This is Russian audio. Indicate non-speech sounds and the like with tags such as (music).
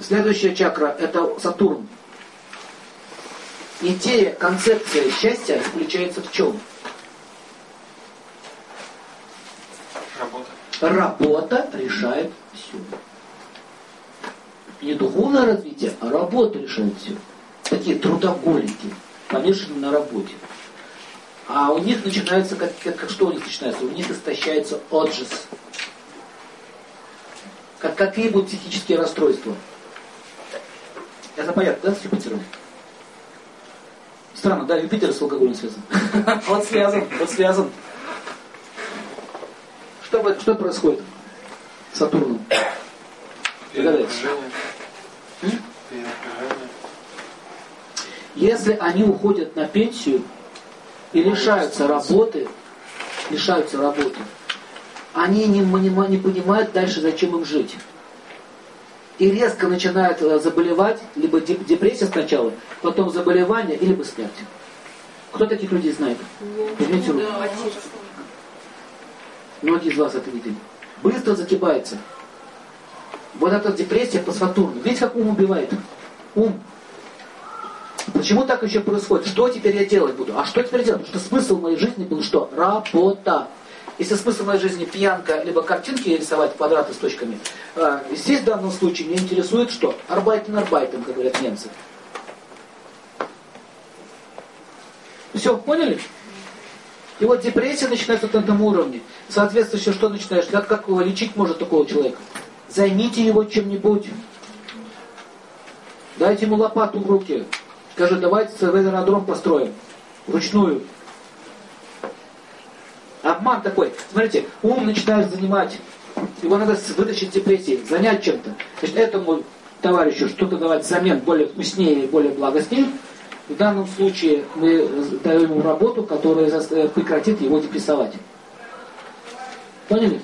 Следующая чакра это Сатурн. Идея, концепция счастья включается в чем? Работа. Работа решает все. Не духовное развитие, а работа решает все. Такие трудоголики, помешаны на работе. А у них начинается, как, как, что у них начинается? У них истощается отжиз. Как, какие будут психические расстройства? Это понятно, да, с Юпитером? Странно, да, Юпитер с алкоголем связан. (laughs) Он связан, он связан. Что, что происходит с Сатурном? Догадайтесь. Если они уходят на пенсию и лишаются работы, лишаются работы, они не, не понимают дальше, зачем им жить. И резко начинают э, заболевать, либо депрессия сначала, потом заболевание, либо смерть. Кто таких людей знает? Поднимите руку. Многие из вас это видели. Быстро закипается. Вот эта депрессия по Сатурну. Видите, как ум убивает? Ум. Почему так еще происходит? Что теперь я делать буду? А что теперь делать? Потому что смысл моей жизни был что? Работа. Если смысл моей жизни пьянка, либо картинки рисовать квадраты с точками, а, здесь в данном случае меня интересует что? Арбайтен арбайтен, как говорят немцы. Все, поняли? И вот депрессия начинается на этом уровне. Соответственно, что начинаешь? Как, как его лечить может такого человека? Займите его чем-нибудь. Дайте ему лопату в руки. Скажи, давайте аэродром построим. Вручную. Обман такой. Смотрите, ум начинает занимать. Его надо вытащить депрессии, занять чем-то. Значит, этому товарищу что-то давать взамен более вкуснее и более благостнее. В данном случае мы даем ему работу, которая прекратит его депрессовать. Поняли?